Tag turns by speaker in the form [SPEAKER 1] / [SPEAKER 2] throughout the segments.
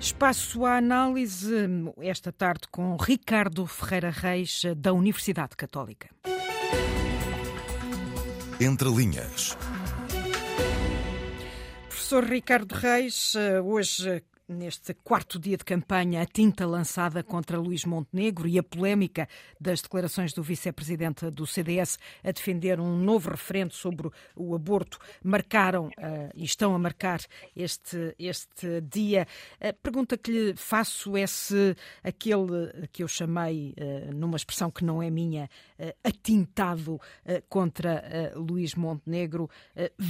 [SPEAKER 1] Espaço à análise esta tarde com Ricardo Ferreira Reis, da Universidade Católica.
[SPEAKER 2] Entre linhas.
[SPEAKER 1] Professor Ricardo Reis, hoje neste quarto dia de campanha, a tinta lançada contra Luís Montenegro e a polémica das declarações do vice-presidente do CDS a defender um novo referendo sobre o aborto marcaram uh, e estão a marcar este, este dia. A pergunta que lhe faço é se aquele que eu chamei, uh, numa expressão que não é minha, uh, atintado contra Luís Montenegro,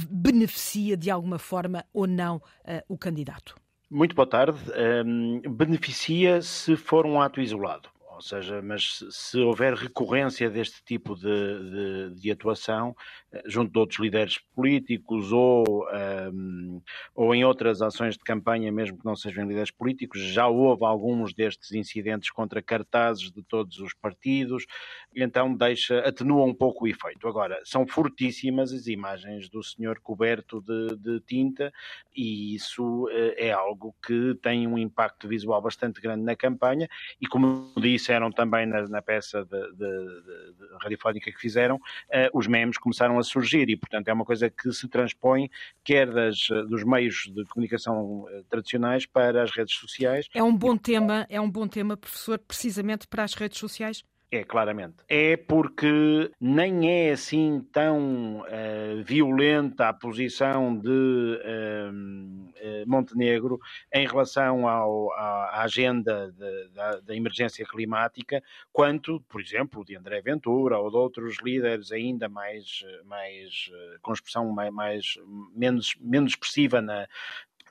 [SPEAKER 1] beneficia de alguma forma ou não o candidato.
[SPEAKER 3] Muito boa tarde. Um, beneficia se for um ato isolado. Ou seja, mas se houver recorrência deste tipo de, de, de atuação eh, junto de outros líderes políticos ou, um, ou em outras ações de campanha, mesmo que não sejam líderes políticos, já houve alguns destes incidentes contra cartazes de todos os partidos, então deixa, atenua um pouco o efeito. Agora, são fortíssimas as imagens do senhor coberto de, de tinta e isso eh, é algo que tem um impacto visual bastante grande na campanha e, como disse, disseram também na, na peça de, de, de, radiofónica que fizeram, uh, os memes começaram a surgir e, portanto, é uma coisa que se transpõe quer das, dos meios de comunicação uh, tradicionais para as redes sociais.
[SPEAKER 1] É um bom tema, é um bom tema, professor, precisamente para as redes sociais?
[SPEAKER 3] É, claramente. É porque nem é assim tão uh, violenta a posição de uh, Montenegro em relação ao, à, agenda de, da, da, emergência climática, quanto, por exemplo, de André Ventura ou de outros líderes ainda mais, mais com expressão mais, mais menos, menos expressiva na,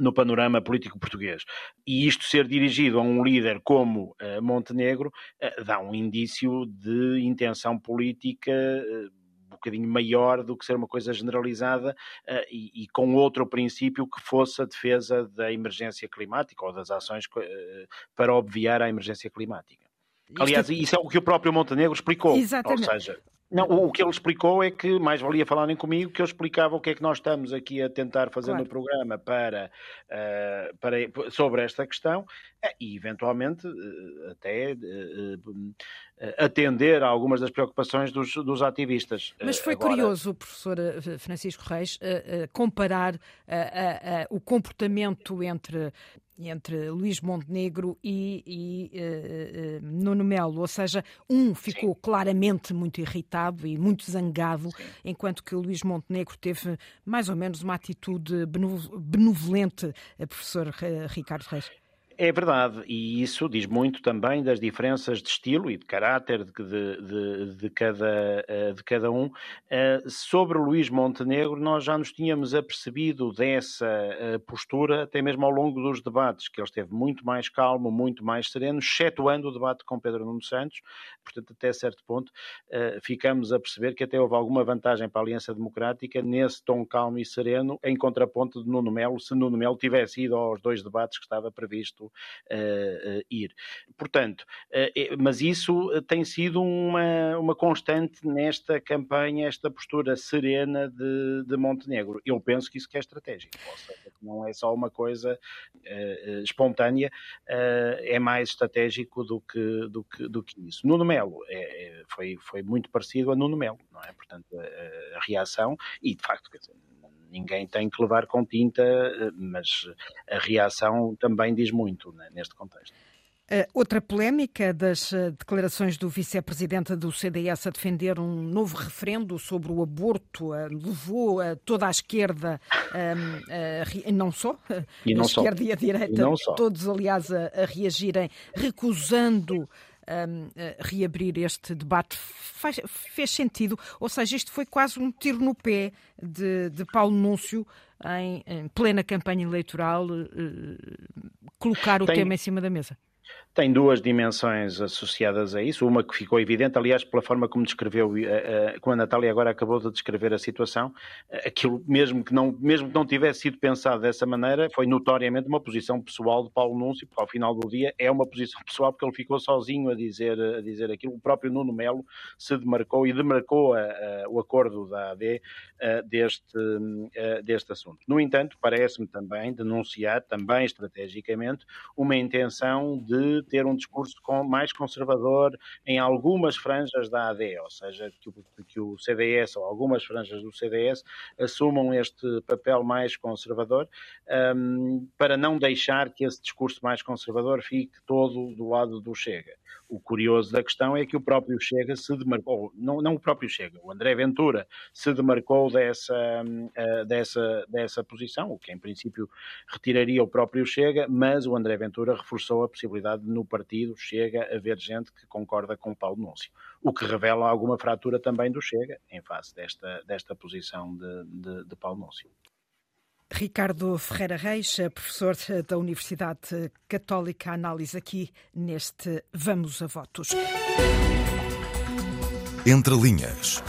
[SPEAKER 3] no panorama político português. E isto ser dirigido a um líder como uh, Montenegro uh, dá um indício de intenção política uh, bocadinho maior do que ser uma coisa generalizada uh, e, e, com outro princípio que fosse a defesa da emergência climática ou das ações uh, para obviar a emergência climática. Aliás, isso é o que o próprio Montenegro explicou.
[SPEAKER 1] Exatamente.
[SPEAKER 3] Ou seja, não, o que ele explicou é que mais valia falarem comigo, que eu explicava o que é que nós estamos aqui a tentar fazer claro. no programa para, uh, para, sobre esta questão e, eventualmente, uh, até uh, atender a algumas das preocupações dos, dos ativistas.
[SPEAKER 1] Mas foi Agora... curioso, professor Francisco Reis, comparar o comportamento entre entre Luís Montenegro e, e uh, uh, Nuno Melo, ou seja, um ficou Sim. claramente muito irritado e muito zangado, Sim. enquanto que Luís Montenegro teve mais ou menos uma atitude benevolente, professor Ricardo Reis.
[SPEAKER 3] É verdade, e isso diz muito também das diferenças de estilo e de caráter de, de, de, cada, eh, de cada um. Eh, sobre Luís Montenegro, nós já nos tínhamos apercebido dessa eh, postura, até mesmo ao longo dos debates, que ele esteve muito mais calmo, muito mais sereno, excetuando o debate com Pedro Nuno Santos. Portanto, até certo ponto, ficamos a perceber que até houve alguma vantagem para a Aliança Democrática nesse tom calmo e sereno, em contraponto de Nuno Melo, se Nuno Melo tivesse ido aos dois debates que estava previsto uh, ir. Portanto, uh, mas isso tem sido uma, uma constante nesta campanha, esta postura serena de, de Montenegro. Eu penso que isso que é estratégico, seja, não é só uma coisa espontânea, é mais estratégico do que, do que, do que isso. Nuno Melo é, é, foi, foi muito parecido a Nuno Melo, não é? Portanto, a, a reação, e de facto, quer dizer, ninguém tem que levar com tinta, eh, mas a reação também diz muito né, neste contexto.
[SPEAKER 1] Uh, outra polémica das uh, declarações do vice-presidente do CDS a defender um novo referendo sobre o aborto levou toda a esquerda, ehm, não só,
[SPEAKER 3] não
[SPEAKER 1] a esquerda
[SPEAKER 3] só.
[SPEAKER 1] e a direita, e todos, aliás, a reagirem, recusando um, reabrir este debate faz, fez sentido, ou seja, isto foi quase um tiro no pé de, de Paulo Núncio em, em plena campanha eleitoral uh, colocar o Tem... tema em cima da mesa.
[SPEAKER 3] Tem duas dimensões associadas a isso. Uma que ficou evidente, aliás, pela forma como descreveu, uh, uh, como a Natália agora acabou de descrever a situação, uh, aquilo mesmo que, não, mesmo que não tivesse sido pensado dessa maneira, foi notoriamente uma posição pessoal de Paulo Núncio, porque ao final do dia é uma posição pessoal, porque ele ficou sozinho a dizer, a dizer aquilo. O próprio Nuno Melo se demarcou e demarcou o acordo da AD deste, deste assunto. No entanto, parece-me também denunciar, também estrategicamente, uma intenção de ter um discurso mais conservador em algumas franjas da AD, ou seja, que o, que o CDS ou algumas franjas do CDS assumam este papel mais conservador um, para não deixar que esse discurso mais conservador fique todo do lado do Chega. O curioso da questão é que o próprio Chega se demarcou, não, não o próprio Chega, o André Ventura se demarcou dessa, uh, dessa, dessa posição, o que em princípio retiraria o próprio Chega, mas o André Ventura reforçou a possibilidade de no partido Chega haver gente que concorda com Paulo Núncio, o que revela alguma fratura também do Chega em face desta, desta posição de, de, de Paulo Núncio.
[SPEAKER 1] Ricardo Ferreira Reis, professor da Universidade Católica, análise aqui neste Vamos a Votos.
[SPEAKER 2] Entre linhas.